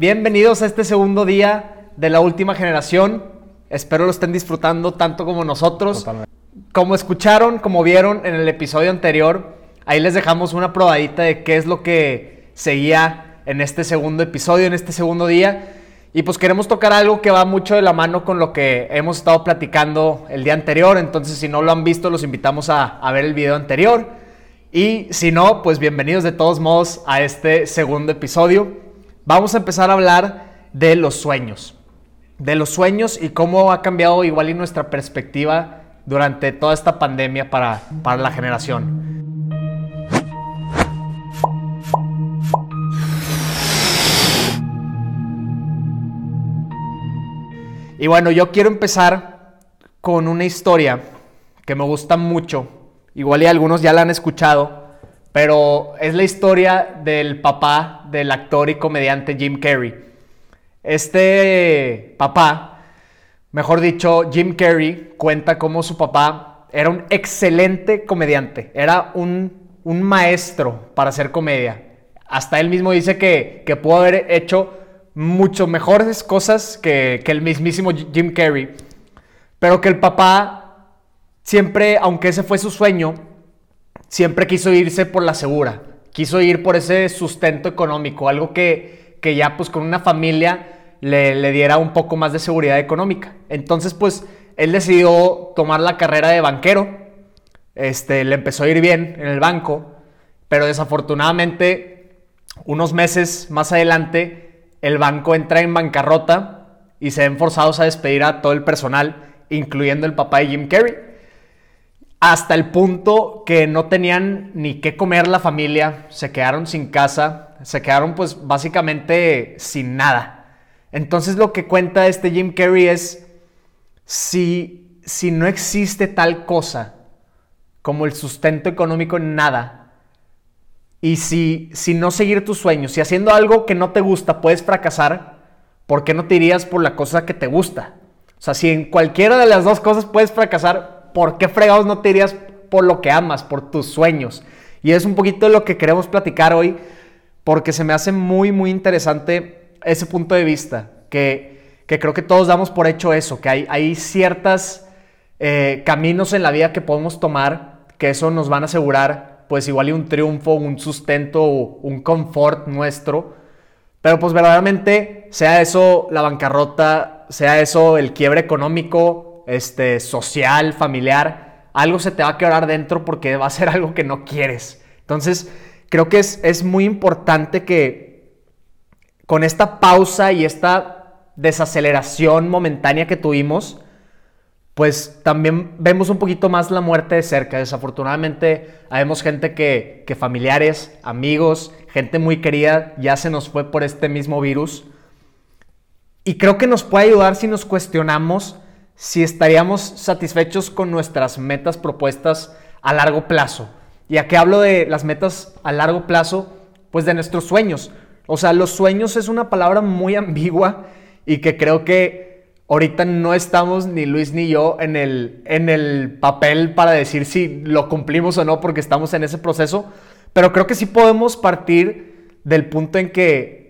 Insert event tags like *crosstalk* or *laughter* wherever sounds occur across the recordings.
Bienvenidos a este segundo día de la última generación. Espero lo estén disfrutando tanto como nosotros. Totalmente. Como escucharon, como vieron en el episodio anterior, ahí les dejamos una probadita de qué es lo que seguía en este segundo episodio, en este segundo día. Y pues queremos tocar algo que va mucho de la mano con lo que hemos estado platicando el día anterior. Entonces, si no lo han visto, los invitamos a, a ver el video anterior. Y si no, pues bienvenidos de todos modos a este segundo episodio. Vamos a empezar a hablar de los sueños. De los sueños y cómo ha cambiado igual y nuestra perspectiva durante toda esta pandemia para, para la generación. Y bueno, yo quiero empezar con una historia que me gusta mucho. Igual y algunos ya la han escuchado, pero es la historia del papá del actor y comediante Jim Carrey. Este papá, mejor dicho, Jim Carrey, cuenta cómo su papá era un excelente comediante, era un, un maestro para hacer comedia. Hasta él mismo dice que, que pudo haber hecho mucho mejores cosas que, que el mismísimo Jim Carrey. Pero que el papá siempre, aunque ese fue su sueño, siempre quiso irse por la segura. Quiso ir por ese sustento económico, algo que, que ya pues con una familia le, le, diera un poco más de seguridad económica. Entonces pues él decidió tomar la carrera de banquero. Este, le empezó a ir bien en el banco, pero desafortunadamente unos meses más adelante el banco entra en bancarrota y se ven forzados a despedir a todo el personal, incluyendo el papá de Jim Carrey. Hasta el punto que no tenían ni qué comer la familia, se quedaron sin casa, se quedaron pues básicamente sin nada. Entonces lo que cuenta este Jim Carrey es, si, si no existe tal cosa como el sustento económico en nada, y si, si no seguir tus sueños, si haciendo algo que no te gusta puedes fracasar, ¿por qué no te irías por la cosa que te gusta? O sea, si en cualquiera de las dos cosas puedes fracasar, ¿por qué fregados no te irías por lo que amas, por tus sueños? Y es un poquito de lo que queremos platicar hoy, porque se me hace muy, muy interesante ese punto de vista, que, que creo que todos damos por hecho eso, que hay, hay ciertos eh, caminos en la vida que podemos tomar, que eso nos van a asegurar pues igual y un triunfo, un sustento, un confort nuestro. Pero pues verdaderamente, sea eso la bancarrota, sea eso el quiebre económico, este, social, familiar, algo se te va a quedar dentro porque va a ser algo que no quieres. Entonces, creo que es, es muy importante que con esta pausa y esta desaceleración momentánea que tuvimos, pues también vemos un poquito más la muerte de cerca. Desafortunadamente, vemos gente que, que, familiares, amigos, gente muy querida ya se nos fue por este mismo virus. Y creo que nos puede ayudar si nos cuestionamos si estaríamos satisfechos con nuestras metas propuestas a largo plazo. ¿Y a qué hablo de las metas a largo plazo? Pues de nuestros sueños. O sea, los sueños es una palabra muy *laughs* ambigua y que creo que ahorita no estamos ni Luis ni yo en el, en el papel para decir si lo cumplimos o no porque estamos en ese proceso, pero creo que sí podemos partir del punto en que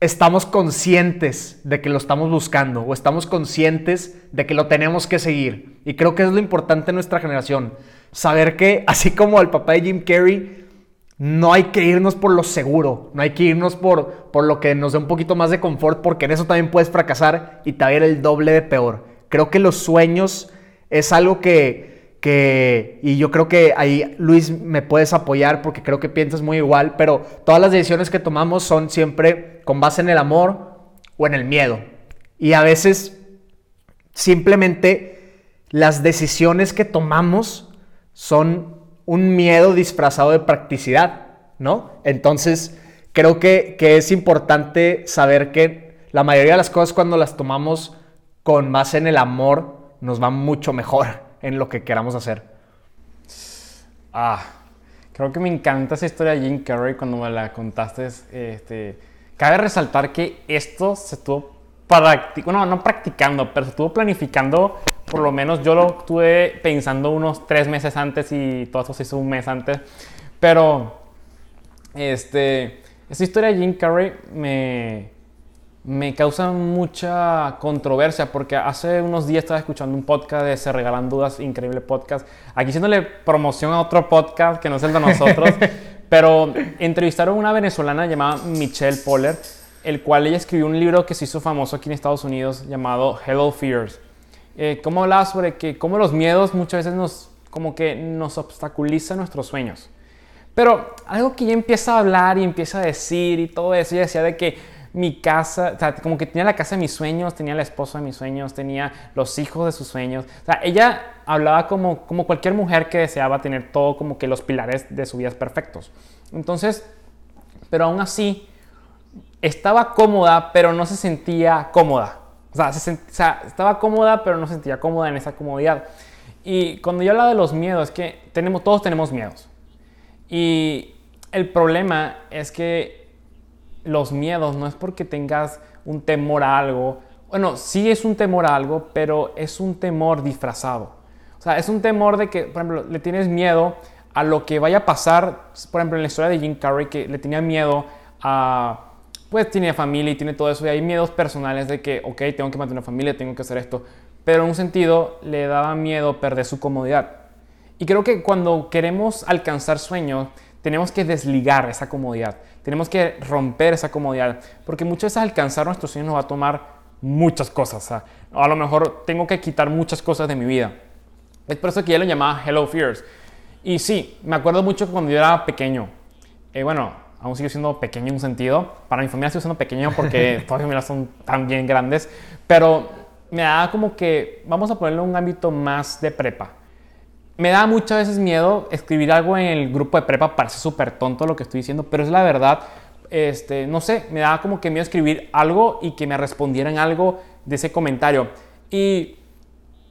estamos conscientes de que lo estamos buscando o estamos conscientes de que lo tenemos que seguir. Y creo que es lo importante en nuestra generación, saber que *laughs* así como el papá de Jim Carrey, no hay que irnos por lo seguro, no hay que irnos por, por lo que nos dé un poquito más de confort, porque en eso también puedes fracasar y te va a ir el doble de peor. Creo que los sueños es algo que, que, y yo creo que ahí Luis me puedes apoyar porque creo que piensas muy igual, pero todas las decisiones que tomamos son siempre con base en el amor o en el miedo. Y a veces simplemente las decisiones que tomamos son un miedo disfrazado de practicidad, ¿no? Entonces, creo que, que, es importante saber que la mayoría de las cosas cuando las tomamos con base en el amor, nos va mucho mejor en lo que queramos hacer. Ah, creo que me encanta esa historia de Jim Carrey cuando me la contaste. Este, cabe resaltar que esto se estuvo practicando, no, no practicando, pero se estuvo planificando por lo menos yo lo estuve pensando unos tres meses antes y todo eso se hizo un mes antes. Pero, este, esta historia de Jim Carrey me, me causa mucha controversia porque hace unos días estaba escuchando un podcast de Se Regalan Dudas, increíble podcast. Aquí haciéndole promoción a otro podcast que no es el de nosotros, *laughs* pero entrevistaron a una venezolana llamada Michelle Poller, el cual ella escribió un libro que se hizo famoso aquí en Estados Unidos llamado Hello Fears. Eh, cómo hablaba sobre que cómo los miedos muchas veces nos como que nos obstaculizan nuestros sueños. Pero algo que ella empieza a hablar y empieza a decir y todo eso, ella decía de que mi casa, o sea, como que tenía la casa de mis sueños, tenía la esposa de mis sueños, tenía los hijos de sus sueños. O sea, ella hablaba como, como cualquier mujer que deseaba tener todo como que los pilares de su vida perfectos. Entonces, pero aún así, estaba cómoda, pero no se sentía cómoda. O sea, o sea, estaba cómoda, pero no se sentía cómoda en esa comodidad. Y cuando yo hablaba de los miedos, es que tenemos, todos tenemos miedos. Y el problema es que los miedos no es porque tengas un temor a algo. Bueno, sí es un temor a algo, pero es un temor disfrazado. O sea, es un temor de que, por ejemplo, le tienes miedo a lo que vaya a pasar. Por ejemplo, en la historia de Jim Carrey, que le tenía miedo a. Pues tiene familia y tiene todo eso. Y hay miedos personales de que, ok, tengo que mantener una familia, tengo que hacer esto. Pero en un sentido, le daba miedo perder su comodidad. Y creo que cuando queremos alcanzar sueños, tenemos que desligar esa comodidad. Tenemos que romper esa comodidad, porque muchas veces alcanzar nuestros sueños nos va a tomar muchas cosas. a lo mejor tengo que quitar muchas cosas de mi vida. Es por eso que ya lo llamaba Hello Fears. Y sí, me acuerdo mucho cuando yo era pequeño. Eh, bueno, aún sigo siendo pequeño en un sentido. Para mi familia sigo siendo pequeño porque *laughs* todas mis familias son tan bien grandes. Pero me da como que, vamos a ponerlo en un ámbito más de prepa me da muchas veces miedo escribir algo en el grupo de prepa, parece súper tonto lo que estoy diciendo, pero es la verdad. Este, no sé, me da como que miedo escribir algo y que me respondieran algo de ese comentario. Y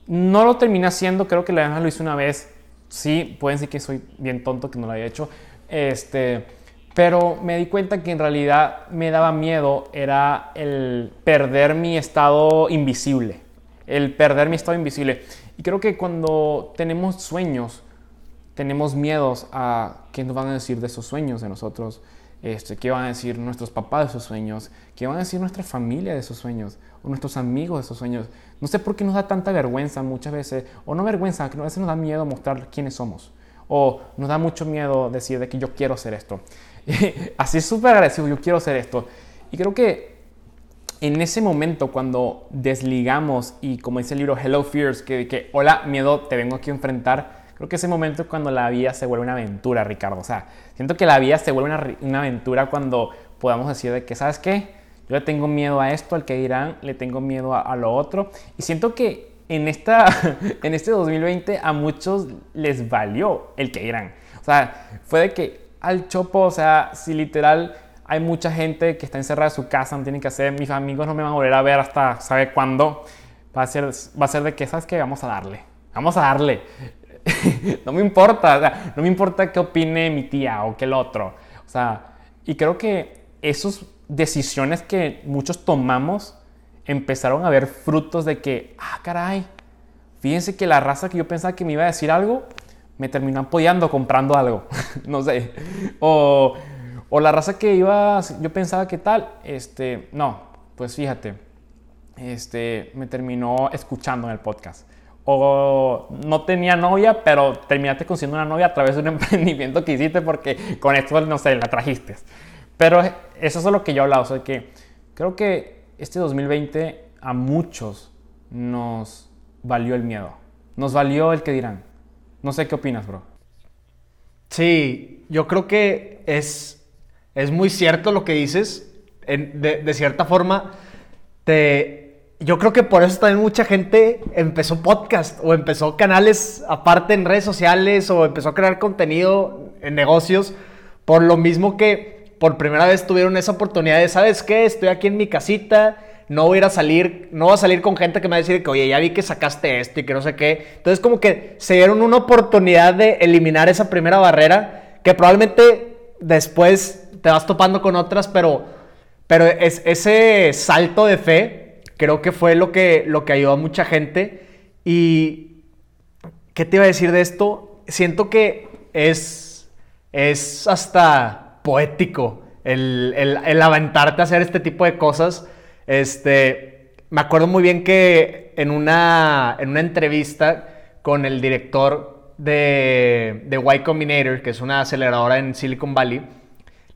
no lo terminé haciendo, creo que la lo hice una vez. Sí, pueden decir que soy bien tonto, que no lo había hecho. Este, pero me di cuenta que en realidad me daba miedo era el perder mi estado invisible. El perder mi estado invisible. Y creo que cuando tenemos sueños, tenemos miedos a qué nos van a decir de esos sueños de nosotros, este, qué van a decir nuestros papás de esos sueños, qué van a decir nuestra familia de esos sueños, o nuestros amigos de esos sueños. No sé por qué nos da tanta vergüenza muchas veces, o no vergüenza, que a veces nos da miedo mostrar quiénes somos, o nos da mucho miedo decir de que yo quiero hacer esto. *laughs* Así es súper agresivo, yo quiero hacer esto. Y creo que en ese momento cuando desligamos y como dice el libro Hello Fears, que, que hola miedo, te vengo aquí a enfrentar, creo que ese momento es cuando la vida se vuelve una aventura, Ricardo. O sea, siento que la vida se vuelve una, una aventura cuando podamos decir de que, ¿sabes qué? Yo le tengo miedo a esto, al que dirán, le tengo miedo a, lo otro. Y siento que en, esta, *laughs* en este 2020 a muchos les valió el que dirán. O sea, fue de que al chopo, o sea, si literal hay mucha gente que está encerrada en su casa, no tienen que hacer. Mis amigos no me van a volver a ver hasta sabe cuándo. Va a ser, va a ser de que, ¿sabes qué? Vamos a darle. Vamos a darle. *laughs* no me importa. no me importa qué opine mi tía o qué el otro. O sea, y creo que esas decisiones que muchos tomamos empezaron a ver frutos de que, ah, caray, fíjense que la raza que yo pensaba que me iba a decir algo, me terminó apoyando comprando algo. *laughs* no sé. O o la raza que iba, yo pensaba que tal, este, no, pues fíjate, este, me terminó escuchando en el podcast. O no tenía novia, pero terminaste consiguiendo una novia a través de un *laughs* emprendimiento que hiciste porque con esto, no sé, la trajiste. Pero eso es lo que yo hablaba, o sea que creo que este 2020 a muchos nos valió el miedo. Nos valió el que dirán. No sé qué opinas, bro. Sí, yo creo que es es muy cierto lo que dices. de, cierta forma, te, yo creo que por eso también mucha gente empezó podcast o empezó canales aparte en redes sociales o empezó a crear contenido en negocios por lo mismo que por primera vez tuvieron esa oportunidad de, ¿sabes qué? Estoy aquí en mi casita, no voy a ir a salir, no voy a salir con gente que me va a decir que, oye, ya vi que sacaste esto y que no sé qué. Entonces como que se dieron una oportunidad de eliminar esa primera barrera que probablemente después te vas topando con otras, pero, pero es, ese salto de fe creo que fue lo que, lo que ayudó a mucha gente. Y, ¿qué te iba a decir de esto? Siento que es, es hasta poético el, el, aventarte a hacer este tipo de cosas. Este, me acuerdo muy bien que en una, en una entrevista con el director de, de Y Combinator, que es una aceleradora en Silicon Valley,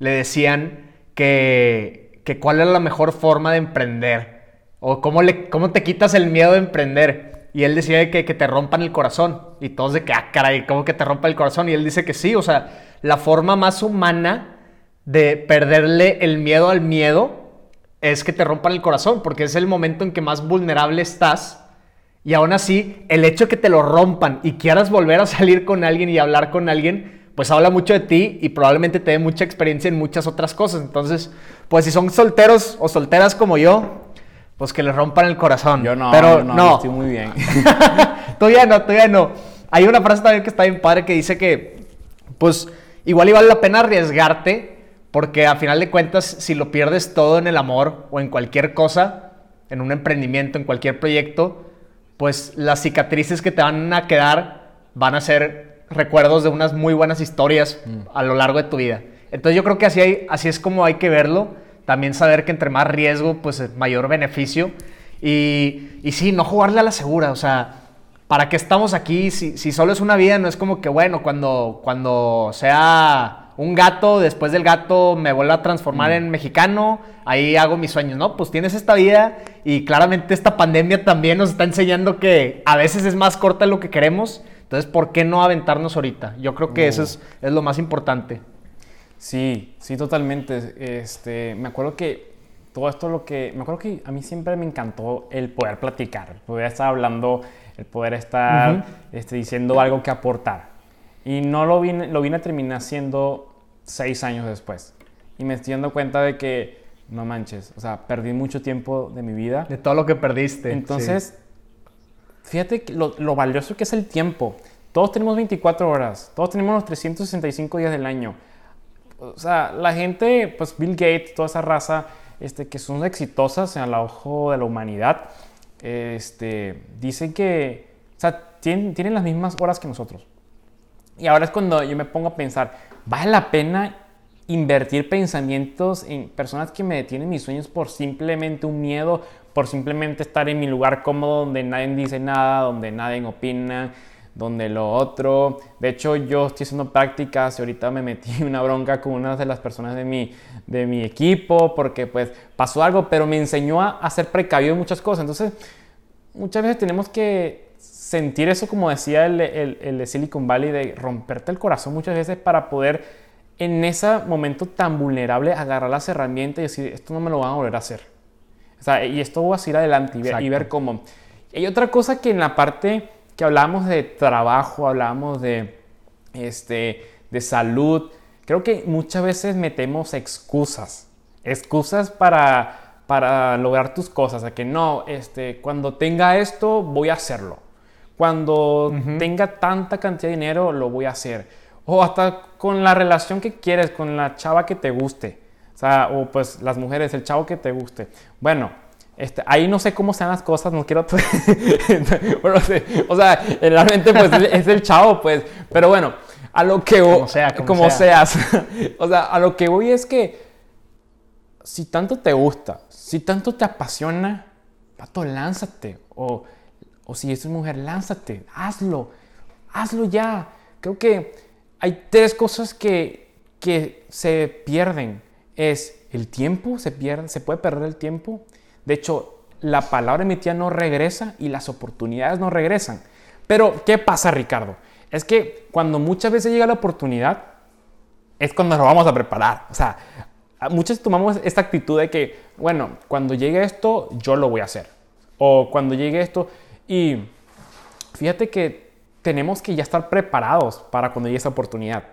le decían que, que cuál era la mejor forma de emprender o cómo, le, cómo te quitas el miedo de emprender. Y él decía que, que te rompan el corazón. Y todos de que, ah, caray, ¿cómo que te rompa el corazón? Y él dice que sí, o sea, la forma más humana de perderle el miedo al miedo es que te rompan el corazón, porque es el momento en que más vulnerable estás y aún así, el hecho de que te lo rompan y quieras volver a salir con alguien y hablar con alguien, pues habla mucho de ti y probablemente te dé mucha experiencia en muchas otras cosas. Entonces, pues si son solteros o solteras como yo, pues que les rompan el corazón. Yo no, pero yo no, no. yo estoy muy bien. *laughs* todavía no, todavía no. Hay una frase también que está bien padre que dice que, pues, igual y vale la pena arriesgarte, porque a final de cuentas, si lo pierdes todo en el amor o en cualquier cosa, en un emprendimiento, en cualquier proyecto, pues las cicatrices que te van a quedar van a ser recuerdos de unas muy buenas historias a lo largo de tu vida. Entonces yo creo que así, hay, así es como hay que verlo. También saber que entre más riesgo, pues mayor beneficio. Y, y sí, no jugarle a la segura. O sea, ¿para qué estamos aquí? Si, si solo es una vida, no es como que, bueno, cuando, cuando sea un gato, después del gato me vuelvo a transformar en mexicano, ahí hago mis sueños, ¿no? Pues tienes esta vida y claramente esta pandemia también nos está enseñando que a veces es más corta de lo que queremos, entonces ¿por qué no aventarnos ahorita? Yo creo que eso es, es, lo más importante. Sí, sí, totalmente. Este, me acuerdo que todo esto lo que, me acuerdo que a mí siempre me encantó el poder platicar, el poder estar hablando, el poder estar uh -huh. este, diciendo algo que aportar. Y no lo vine, lo vine a terminar haciendo seis años después. Y me estoy dando cuenta de que, no manches, o sea, perdí mucho tiempo de mi vida. De todo lo que perdiste. Entonces. Fíjate lo, lo, valioso que es el tiempo. Todos tenemos 24 horas, todos tenemos los 365 días del año. O sea, la gente, pues Bill Gates, toda esa raza, este, que son exitosas en el ojo de la humanidad, este, dicen que, o sea, tienen, tienen las mismas horas que nosotros. Y ahora es cuando yo me pongo a pensar, ¿vale la pena invertir pensamientos en personas que me detienen mis sueños por simplemente un miedo, por simplemente estar en mi lugar cómodo donde nadie dice nada, donde nadie opina, donde lo otro? De hecho, yo estoy haciendo prácticas y ahorita me metí *laughs* una bronca con una de las personas de mi, de mi equipo porque pues pasó algo, pero me enseñó a, a ser precavido en muchas cosas. Entonces, muchas veces tenemos que sentir eso, como decía el, el, el, de Silicon Valley, de romperte el corazón muchas veces para poder en ese momento tan vulnerable agarrar las herramientas y decir, esto no me lo van a volver a hacer. O sea, y esto voy a seguir adelante y ver, y ver cómo. Hay otra cosa que en la parte que hablábamos de trabajo, hablábamos de, este, de salud, creo que muchas veces metemos excusas. Excusas para, para lograr tus cosas. A que no, este, cuando tenga esto, voy a hacerlo. Cuando uh -huh. tenga tanta cantidad de dinero, lo voy a hacer. O hasta con la relación que quieres, con la chava que te guste. O sea, o pues las mujeres, el chavo que te guste. Bueno, este, ahí no sé cómo sean las cosas, no quiero... *laughs* bueno, o sea, realmente pues es el chavo, pues. Pero bueno, a lo que... Como sea, como, como sea. seas. *laughs* o sea, a lo que voy es que si tanto te gusta, si tanto te apasiona, pato, lánzate. O o si es mujer, lánzate, hazlo, hazlo ya. Creo que hay tres cosas que, que se pierden. Es el tiempo, se, pierde, se puede perder el tiempo. De hecho, la palabra de mi tía no regresa y las oportunidades no regresan. Pero, ¿qué pasa, Ricardo? Es que cuando muchas veces llega la oportunidad, es cuando nos vamos a preparar. O sea, muchas tomamos esta actitud de que, bueno, cuando llegue esto, yo lo voy a hacer. O cuando llegue esto, y fíjate que tenemos que ya estar preparados para cuando llegue esa oportunidad,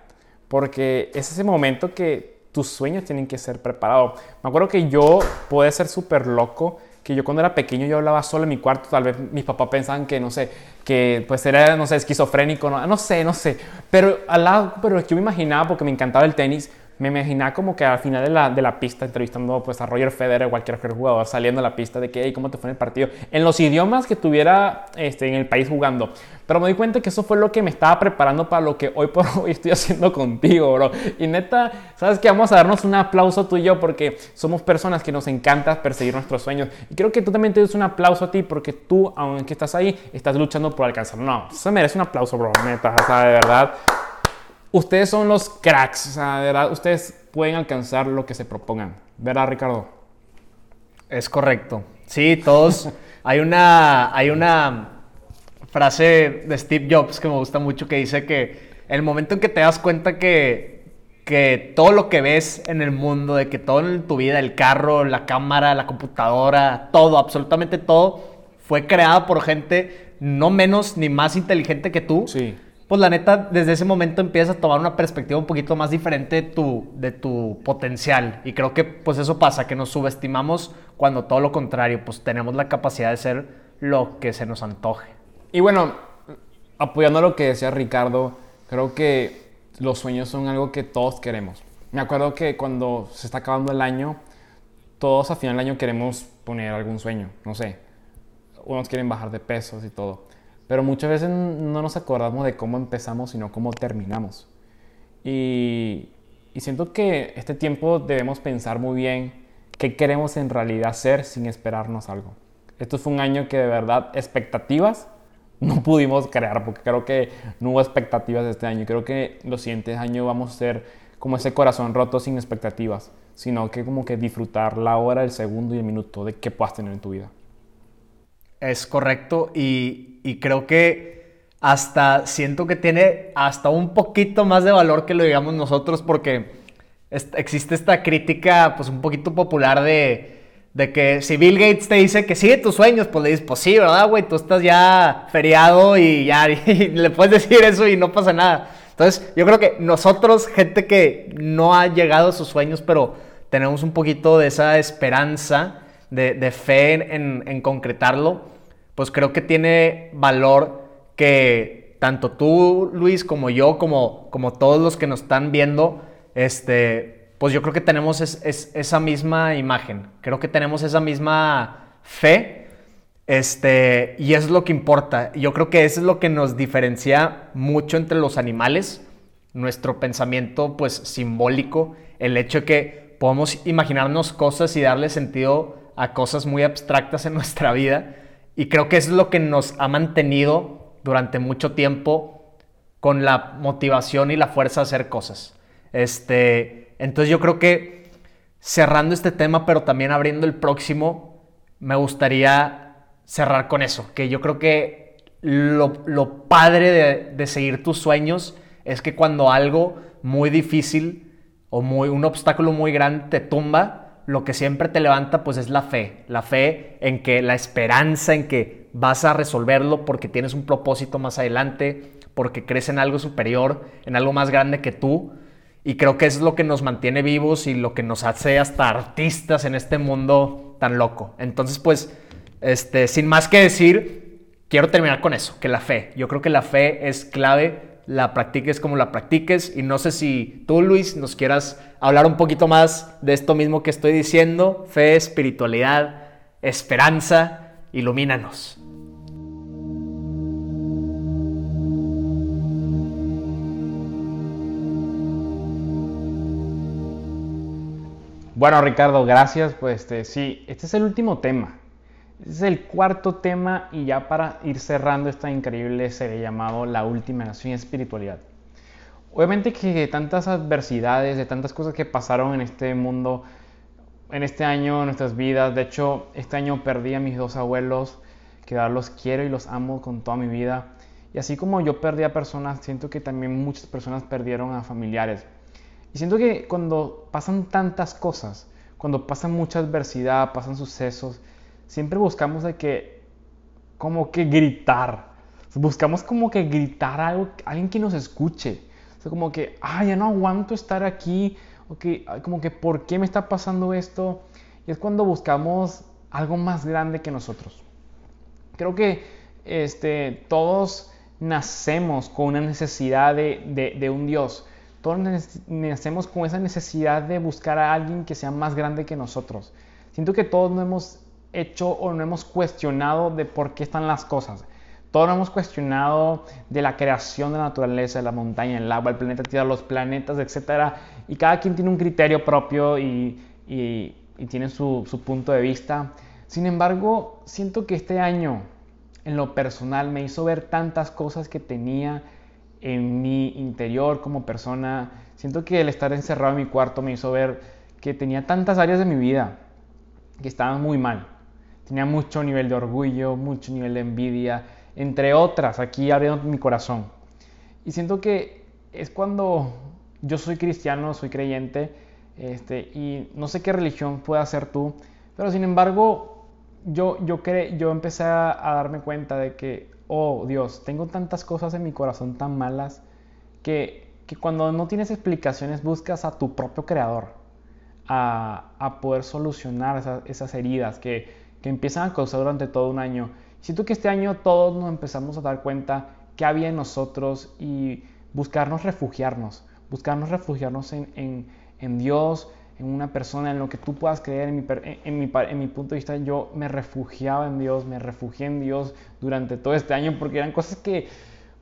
porque es ese momento que tus sueños tienen que ser preparados. Me acuerdo que yo pude ser súper loco, que yo cuando era pequeño yo hablaba solo en mi cuarto, tal vez mis papás pensaban que, no sé, que pues era, no sé, esquizofrénico, no, no sé, no sé, pero al lado, pero yo me imaginaba porque me encantaba el tenis, me imaginaba como que al final de la, de la pista entrevistando pues, a Roger Federer o cualquier jugador saliendo a la pista de que, hey, ¿cómo te fue en el partido? En los idiomas que tuviera este, en el país jugando. Pero me di cuenta que eso fue lo que me estaba preparando para lo que hoy por *laughs* hoy estoy haciendo contigo, bro. Y neta, ¿sabes qué? Vamos a darnos un aplauso tú y yo porque somos personas que nos encanta perseguir nuestros sueños. Y creo que tú también te des un aplauso a ti porque tú, aunque estás ahí, estás luchando por alcanzar. No, se merece un aplauso, bro. Neta, o sea, de verdad ustedes son los cracks, o sea, de verdad, ustedes pueden alcanzar lo que se propongan. ¿Verdad, Ricardo? Es correcto. Sí, todos. *laughs* hay, una, hay una frase de Steve Jobs que me gusta mucho que dice que el momento en que te das cuenta que, que todo lo que ves en el mundo, de que todo en tu vida, el carro, la cámara, la computadora, todo, absolutamente todo, fue creado por gente no menos ni más inteligente que tú. Sí pues la neta, desde ese momento empiezas a tomar una perspectiva un poquito más diferente de tu, de tu potencial. Y creo que pues eso pasa, que nos subestimamos cuando todo lo contrario, pues tenemos la capacidad de ser lo que se nos antoje. Y bueno, apoyando lo que decía Ricardo, creo que los sueños son algo que todos queremos. Me acuerdo que cuando se está acabando el año, todos a final del año queremos poner algún sueño, no sé. Unos quieren bajar de pesos y todo. Pero muchas veces no nos acordamos de cómo empezamos, sino cómo terminamos. Y, siento que este tiempo debemos pensar muy bien qué queremos en realidad ser sin esperarnos algo. Esto fue un año que de verdad expectativas no pudimos crear, porque creo que no hubo expectativas este año. Creo que los siguientes años vamos a ser como ese corazón roto sin expectativas, sino que como que disfrutar la hora, el segundo y el minuto de qué puedas tener en tu vida. Es correcto y, creo que hasta siento que tiene hasta un poquito más de valor que lo digamos nosotros porque existe esta crítica pues un poquito popular de, de que si Bill Gates te dice que sigue tus sueños, pues le dices, pues sí, ¿verdad, güey? Tú estás ya feriado y ya *laughs* le puedes decir eso y no pasa nada. Entonces, yo creo que nosotros, gente que no ha llegado a sus sueños, pero tenemos un poquito de esa esperanza, de, fe en, concretarlo, pues creo que tiene valor que tanto tú, Luis, como yo, como, todos los que nos están viendo, este, pues yo creo que tenemos esa misma imagen, creo que tenemos esa misma fe, este, y es lo que importa. Yo creo que eso es lo que nos diferencia mucho entre los animales, nuestro pensamiento pues simbólico, el hecho de que podemos imaginarnos cosas y darle sentido a cosas muy abstractas en nuestra vida. Y creo que es lo que nos ha mantenido durante mucho tiempo con la motivación y la fuerza de hacer cosas. Este, entonces yo creo que cerrando este tema, pero también abriendo el próximo, me gustaría cerrar con eso, que yo creo que lo, padre de, de, seguir tus sueños es que cuando algo muy difícil o muy, un obstáculo muy grande te tumba, lo que siempre te levanta pues es la fe, la fe en que la esperanza en que vas a resolverlo porque tienes un propósito más adelante, porque crees en algo superior, en algo más grande que tú. Y creo que es lo que nos mantiene vivos y lo que nos hace hasta artistas en este mundo tan loco. Entonces, pues, este, sin más que decir, quiero terminar con eso, que la fe. Yo creo que la fe es clave la practiques como la practiques. Y no sé si tú, Luis, nos quieras hablar un poquito más de esto mismo que estoy diciendo. Fe, espiritualidad, esperanza, ilumínanos. Bueno, Ricardo, gracias. Pues este, sí, este es el último tema. Es el cuarto tema y ya para ir cerrando esta increíble serie llamado La Última Nación y Espiritualidad. Obviamente que de tantas adversidades, de tantas cosas que pasaron en este mundo, en este año, en nuestras vidas, de hecho este año perdí a mis dos abuelos, que los quiero y los amo con toda mi vida. Y así como yo perdí a personas, siento que también muchas personas perdieron a familiares. Y siento que cuando pasan tantas cosas, cuando pasan mucha adversidad, pasan sucesos, siempre buscamos de que, como que gritar. Buscamos como que gritar algo, alguien que nos escuche. Como que, ay, ya no aguanto estar aquí. O que, como que, ¿por qué me está pasando esto? Y es cuando buscamos algo más grande que nosotros. Creo que este, todos nacemos con una necesidad de, de, de un Dios. todos nacemos con esa necesidad de buscar a alguien que sea más grande que nosotros. Siento que todos no hemos hecho o no hemos cuestionado de por qué están las cosas. Todos hemos cuestionado de la creación de la naturaleza, de la montaña, el agua, el planeta Tierra, los planetas, etc. Y cada quien tiene un criterio propio y, y, tiene su, su punto de vista. Sin embargo, siento que este año, en lo personal, me hizo ver tantas cosas que tenía en mi interior como persona. Siento que el estar encerrado en mi cuarto me hizo ver que tenía tantas áreas de mi vida que estaban muy mal. Tenía mucho nivel de orgullo, mucho nivel de envidia, entre otras, aquí abriendo mi corazón. Y siento que es cuando yo soy cristiano, soy creyente, este, y no sé qué religión puedas ser tú, pero sin embargo, yo, yo, yo empecé a, darme cuenta de que, oh Dios, tengo tantas cosas en mi corazón tan malas que, que cuando no tienes explicaciones buscas a tu propio creador, a, a poder solucionar esas, esas heridas que, que empiezan a causar durante todo un año. Siento que este año todos nos empezamos a dar cuenta que había en nosotros y buscarnos refugiarnos, buscarnos refugiarnos en, en, Dios, en una persona, en lo que tú puedas creer. En mi, en, mi, en mi punto de vista, yo me refugiaba en Dios, me refugié en Dios durante todo este año porque eran cosas que,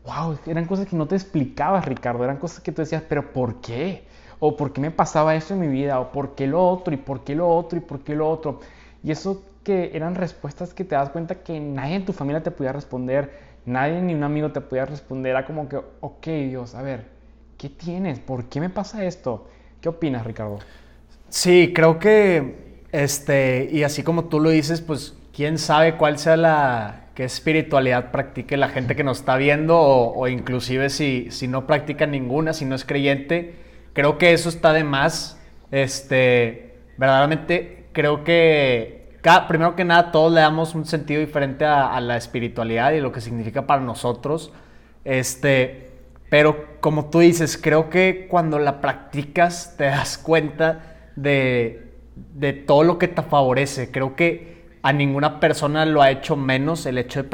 wow, eran cosas que no te explicabas, Ricardo, eran cosas que tú decías, pero ¿por qué? ¿O por qué me pasaba esto en mi vida? ¿O por qué lo otro? ¿Y por qué lo otro? ¿Y por qué lo otro? Y eso que eran respuestas que te das cuenta que nadie en tu familia te podía responder, nadie ni un amigo te podía responder. Era como que, ok, Dios, a ver, ¿qué tienes? ¿Por qué me pasa esto? ¿Qué opinas, Ricardo? Sí, creo que, este, y así como tú lo dices, pues quién sabe cuál sea la, qué espiritualidad practique la gente que nos está viendo o, inclusive si, si no practica ninguna, si no es creyente. Creo que eso está de más. Este, verdaderamente creo que primero que nada, todos le damos un sentido diferente a, la espiritualidad y lo que significa para nosotros. Este, pero como tú dices, creo que cuando la practicas te das cuenta de, de todo lo que te favorece. Creo que a ninguna persona lo ha hecho menos el hecho de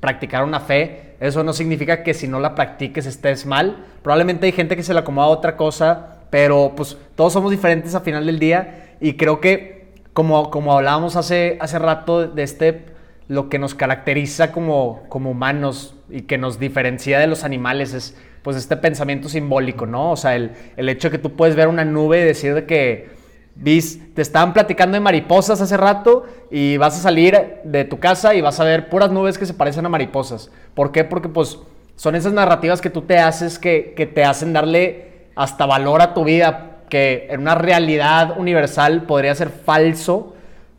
practicar una fe. Eso no significa que si no la practiques estés mal. Probablemente hay gente que se le acomoda a otra cosa, pero pues todos somos diferentes a final del día y creo que como, como hablábamos hace, hace rato de este, lo que nos caracteriza como, como humanos y que nos diferencia de los animales es pues este pensamiento simbólico, ¿no? O sea, el, el hecho de que tú puedes ver una nube y decir de que vis, te estaban platicando de mariposas hace rato y vas a salir de tu casa y vas a ver puras nubes que se parecen a mariposas. ¿Por qué? Porque pues son esas narrativas que tú te haces que, que te hacen darle hasta valor a tu vida que en una realidad universal podría ser falso,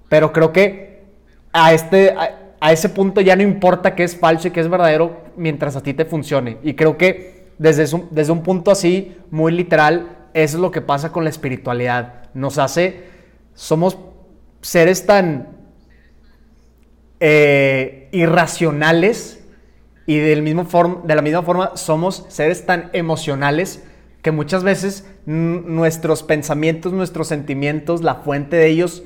pero creo que a, este, a, ese punto ya no importa qué es falso y qué es verdadero mientras a ti te funcione. Y creo que desde, desde un punto así, muy literal, eso es lo que pasa con la espiritualidad. Nos hace, somos seres tan eh, irracionales y del mismo de la misma forma somos seres tan emocionales que muchas veces nuestros pensamientos, nuestros sentimientos, la fuente de ellos,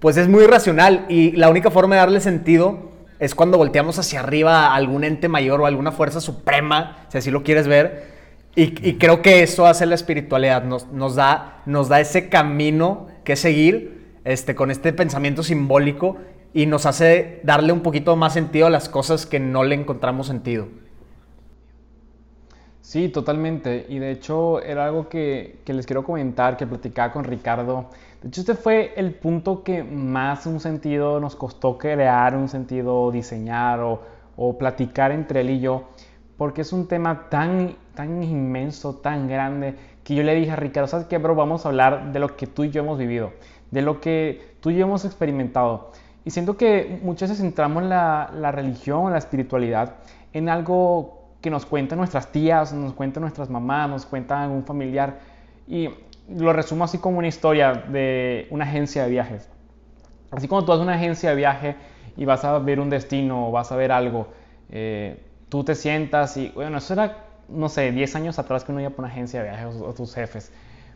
pues es muy racional y la única forma de darle sentido es cuando volteamos hacia arriba a algún ente mayor o alguna fuerza suprema, si así lo quieres ver. Y, creo que eso hace la espiritualidad, nos, nos, da, nos da ese camino que seguir este, con este pensamiento simbólico y nos hace darle un poquito más sentido a las cosas que no le encontramos sentido. Sí, totalmente. Y de hecho era algo que, les quiero comentar, que platicaba con Ricardo. De hecho, este fue el punto que más un sentido nos costó crear, un sentido diseñar o, platicar entre él y yo, porque es un tema tan, tan inmenso, tan grande, que yo le dije a Ricardo, ¿sabes qué, bro? Vamos a hablar de lo que tú y yo hemos vivido, de lo que tú y yo hemos experimentado. Y siento que muchas veces centramos la, la religión, la espiritualidad en algo que nos cuentan nuestras tías, nos cuentan nuestras mamás, nos cuentan un familiar. Y lo resumo así como una historia de una agencia de viajes. Así como tú a una agencia de viaje y vas a ver un destino o vas a ver algo, eh, tú te sientas y, bueno, eso era, no sé, 10 años atrás que uno iba por una agencia de viajes o, tus jefes.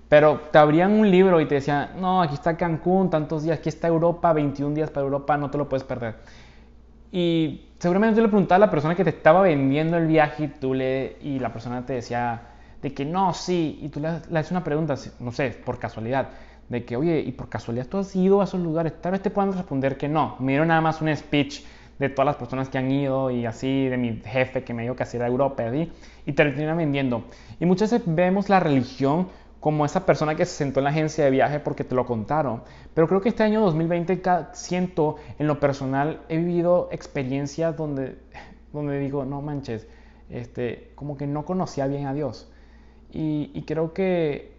Pero te abrían un libro y te decían, no, aquí está Cancún, tantos días, aquí está Europa, 21 días para Europa, no te lo puedes perder. Y seguramente tú le preguntabas a la persona que te estaba vendiendo el viaje y, tú le, y la persona te decía, de que no, sí, y tú le, le haces una pregunta, no sé, por casualidad, de que, oye, y por casualidad tú has ido a esos lugares, tal vez te puedan responder que no. Me dieron nada más un speech de todas las personas que han ido y así, de mi jefe que me dijo que era Europa, y te lo vendiendo. Y muchas veces vemos la religión como esa persona que se sentó en la agencia de viaje porque te lo contaron. Pero creo que este año 2020 siento, en lo personal, he vivido experiencias donde, *laughs* donde digo, no manches, este, como que no conocía bien a Dios. Y, y creo que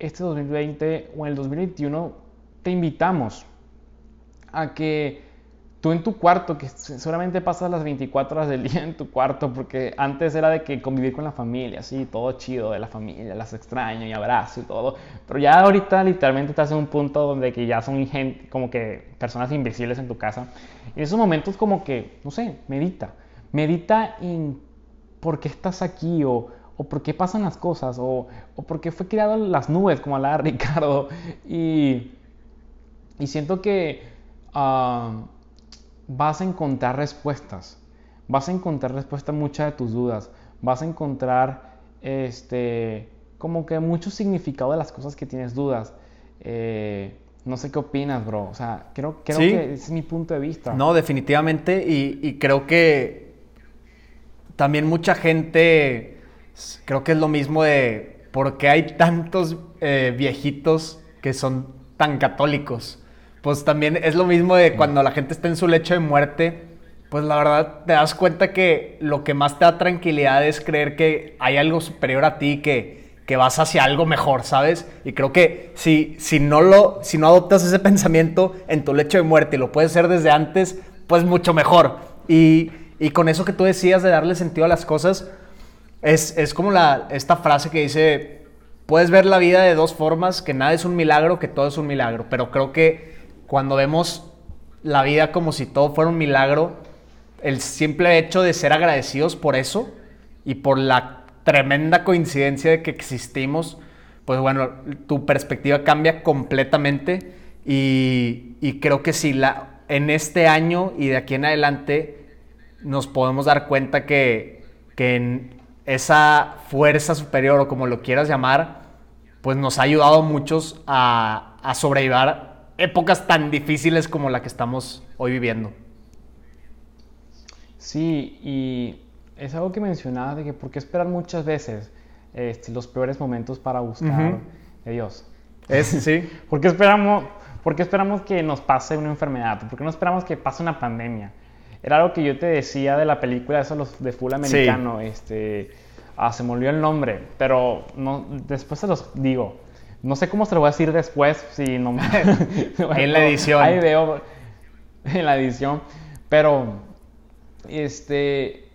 este 2020 o el 2021 te invitamos a que tú en tu cuarto, que seguramente pasas las 24 horas del día en tu cuarto, porque antes era de que convivir con la familia, así, todo chido de la familia, las extraño y abrazo y todo, pero ya ahorita literalmente estás en un punto donde que ya son gente, como que personas invisibles en tu casa, y en esos momentos como que, no sé, medita, medita en por qué estás aquí o, o por qué pasan las cosas o, o por qué fue creado las nubes, como hablaba *laughs* Ricardo, y, y siento que... Ah, vas a encontrar respuestas. Vas a encontrar respuesta a muchas de tus dudas. Vas a encontrar este, como que mucho significado de las cosas que tienes dudas. Eh, no sé qué opinas, bro. O sea, creo, creo que ese es mi punto de vista. No, definitivamente. Y, creo que también mucha gente, creo que es lo mismo de por qué hay tantos eh, viejitos que son tan católicos pues también es lo mismo de cuando la gente está en su lecho de muerte, pues la verdad te das cuenta que lo que más te da tranquilidad es creer que hay algo superior a ti, que, que vas hacia algo mejor, ¿sabes? Y creo que si, si, no lo, si no adoptas ese pensamiento en tu lecho de muerte y lo puedes hacer desde antes, pues mucho mejor. Y, y con eso que tú decías de darle sentido a las cosas, es, es como la, esta frase que dice, puedes ver la vida de dos formas, que nada es un milagro, que todo es un milagro, pero creo que cuando vemos la vida como si todo fuera un milagro, el simple hecho de ser agradecidos por eso y por la tremenda coincidencia de que existimos, pues bueno, tu perspectiva cambia completamente y, creo que si la, en este año y de aquí en adelante nos podemos dar cuenta que, que en esa fuerza superior o como lo quieras llamar, pues nos ha ayudado a muchos a, a sobrevivir épocas tan difíciles como la que estamos hoy viviendo. Sí, y es algo que mencionaba de que por qué esperar muchas veces este, los peores momentos para buscar a Dios. Es, sí. *laughs* ¿Por qué, esperamos, ¿Por esperamos que nos pase una enfermedad? ¿Por qué no esperamos que pase una pandemia? Era algo que yo te decía de la película, eso de full americano, este, ah, se me olvidó el nombre, pero no, después se los digo. No sé cómo se lo voy a decir después, si no me... *laughs* *laughs* en la edición. Ahí veo en la edición. Pero, este,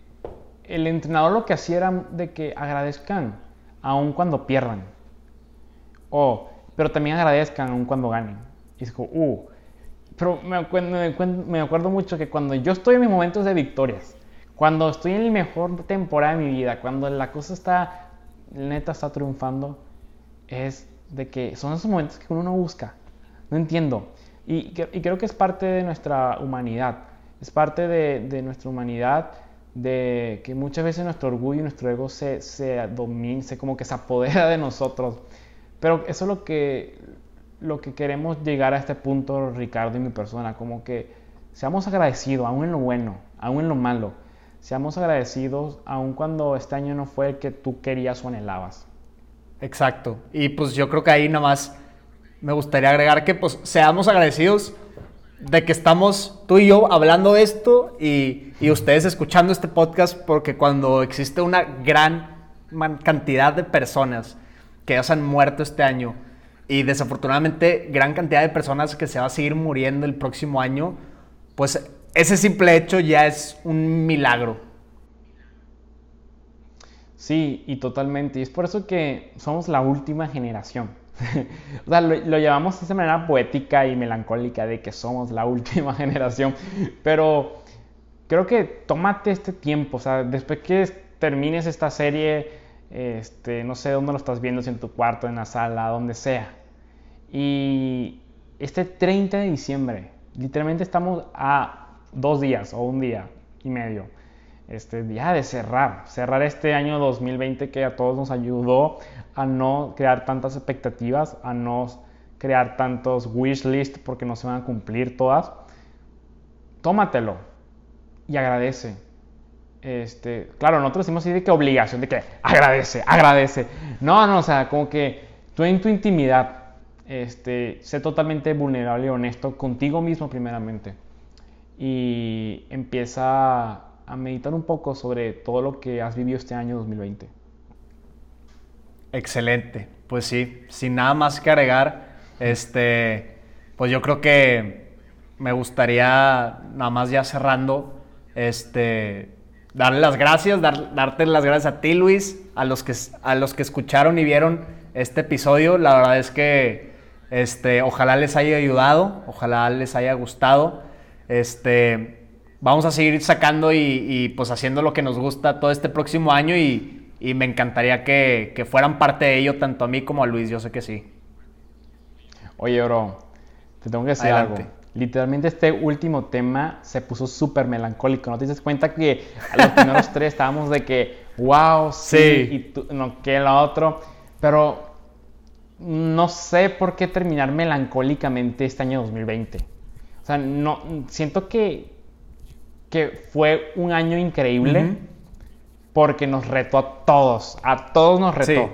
el entrenador lo que hacía era de que agradezcan aun cuando pierdan. O, pero también agradezcan aun cuando ganen. Y dijo, uh, pero me acuerdo, me acuerdo mucho que cuando yo estoy en mis momentos de victorias, cuando estoy en la mejor temporada de mi vida, cuando la cosa está, neta está triunfando, es de que son esos momentos que uno no busca. No entiendo. Y, creo que es parte de nuestra humanidad. Es parte de, nuestra humanidad de que muchas veces nuestro orgullo y nuestro ego se, se domina, se como que se apodera de nosotros. Pero eso es lo que, lo que queremos llegar a este punto, Ricardo y mi persona, como que seamos agradecidos, aún en lo bueno, aún en lo malo. Seamos agradecidos, aun cuando este año no fue el que tú querías o anhelabas. Exacto. Y pues yo creo que ahí nada más me gustaría agregar que pues seamos agradecidos de que estamos tú y yo hablando esto y, y ustedes escuchando este podcast porque cuando existe una gran cantidad de personas que ya se han muerto este año y desafortunadamente gran cantidad de personas que se va a seguir muriendo el próximo año, pues ese simple hecho ya es un milagro. Sí, y totalmente. Y es por eso que somos la última generación. *laughs* o sea, lo, llevamos de esa manera poética y melancólica de que somos la *laughs* última generación. Pero creo que tómate este tiempo. O sea, después que termines esta serie, este, no sé dónde lo estás viendo, si en tu cuarto, en la sala, donde sea. Y este 30 de diciembre, literalmente estamos a dos días o un día y medio este, ya de cerrar, cerrar este año 2020 que a todos nos ayudó a no crear tantas expectativas, a no crear tantos wish list porque no se van a cumplir todas. Tómatelo y agradece. Este, claro, nosotros decimos así de que obligación, de que agradece, agradece. No, no, o sea, como que tú en tu intimidad, este, sé totalmente vulnerable y honesto contigo mismo primeramente. Y empieza a meditar un poco sobre todo lo que has vivido este año 2020. Excelente. Pues sí, sin nada más que agregar, este, pues yo creo que me gustaría, nada más ya cerrando, este, darle las gracias, darte las gracias a ti, Luis, a los, que, a los que escucharon y vieron este episodio. La verdad es que este, ojalá les haya ayudado, ojalá les haya gustado. Este, vamos a seguir sacando y, pues haciendo lo que nos gusta todo este próximo año y, me encantaría que, fueran parte de ello tanto a mí como a Luis, yo sé que sí. Oye, bro, te tengo que decir algo literalmente este último tema se puso súper melancólico. ¿No te das cuenta que a los primeros tres estábamos de que, wow, sí, y tú, no, que lo otro? Pero no sé por qué terminar melancólicamente este año 2020. O sea, no, siento que, que fue un año increíble porque nos retó a todos, a todos nos retó.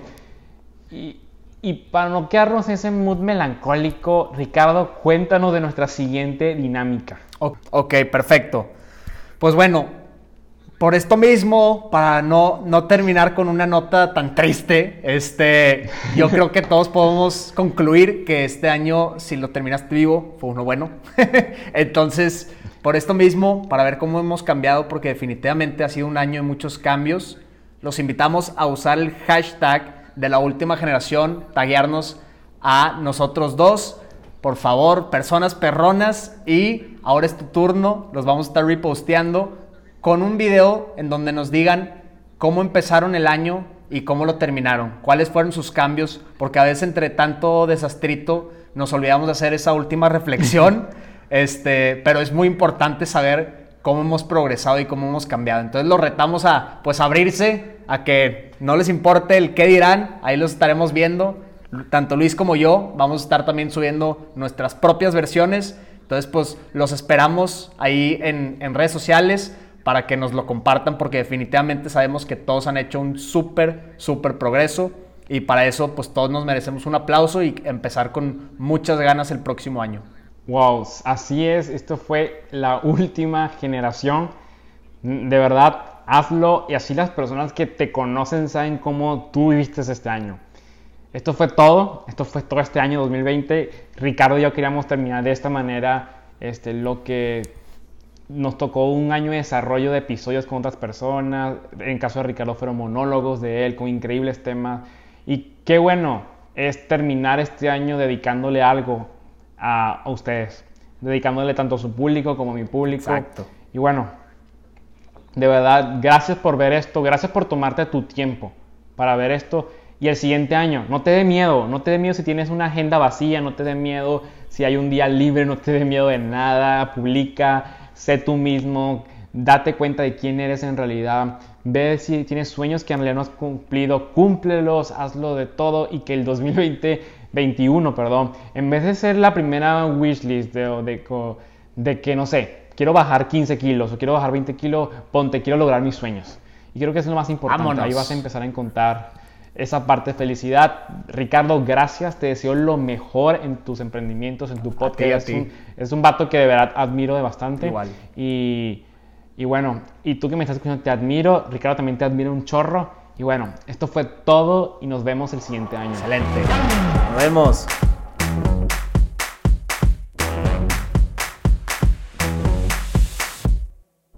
Y, y para no quedarnos en ese mood melancólico, Ricardo, cuéntanos de nuestra siguiente dinámica. Ok, perfecto. Pues bueno, por esto mismo, para no, no terminar con una nota tan triste, este, yo creo que todos podemos concluir que este año, si lo terminaste vivo, fue uno bueno. *laughs* Entonces, por esto mismo, para ver cómo hemos cambiado, porque definitivamente ha sido un año de muchos cambios, los invitamos a usar el hashtag de la última generación, taguearnos a nosotros dos. Por favor, personas perronas. Y ahora es tu turno. Los vamos a estar reposteando con un video en donde nos digan cómo empezaron el año y cómo lo terminaron. Cuáles fueron sus cambios. Porque a veces entre tanto desastrito nos olvidamos de hacer esa última reflexión. *laughs* este, pero es muy importante saber cómo hemos progresado y cómo hemos cambiado. Entonces los retamos a pues abrirse, a que no les importe el qué dirán, ahí los estaremos viendo. Tanto Luis como yo vamos a estar también subiendo nuestras propias versiones. Entonces, pues los esperamos ahí en, en redes sociales para que nos lo compartan porque definitivamente sabemos que todos han hecho un súper, súper progreso y para eso pues todos nos merecemos un aplauso y empezar con muchas ganas el próximo año. Wow, así es, esto fue la última generación. De verdad, hazlo y así las personas que te conocen saben cómo tú viviste este año. Esto fue todo, esto fue todo este año 2020. Ricardo y yo queríamos terminar de esta manera este, lo que nos tocó un año de desarrollo de episodios con otras personas. En caso de Ricardo fueron monólogos de él con increíbles temas. Y qué bueno es terminar este año dedicándole algo a, a ustedes, dedicándole tanto a su público como a mi público. Exacto. Y bueno, de verdad, gracias por ver esto, gracias por tomarte tu tiempo para ver esto. Y el siguiente año, no te dé miedo, no te dé miedo si tienes una agenda vacía, no te dé miedo si hay un día libre, no te dé miedo de nada, publica, sé tú mismo, date cuenta de quién eres en realidad, ve si tienes sueños que no has cumplido, cúmplelos, hazlo de todo y que el 2020, 21, perdón, en vez de ser la primera wishlist de, de, de que, no sé, quiero bajar 15 kilos o quiero bajar 20 kilos, ponte, quiero lograr mis sueños. Y creo que eso es lo más importante. Ahí vas a empezar a encontrar esa parte de felicidad. Ricardo, gracias. Te deseo lo mejor en tus emprendimientos, en tu podcast. Es, un, es, un, vato que de verdad admiro de bastante. Igual. Y, y bueno, y tú que me estás escuchando, te admiro. Ricardo también te admiro un chorro. Y bueno, esto fue todo y nos vemos el siguiente año. Excelente. Nos vemos.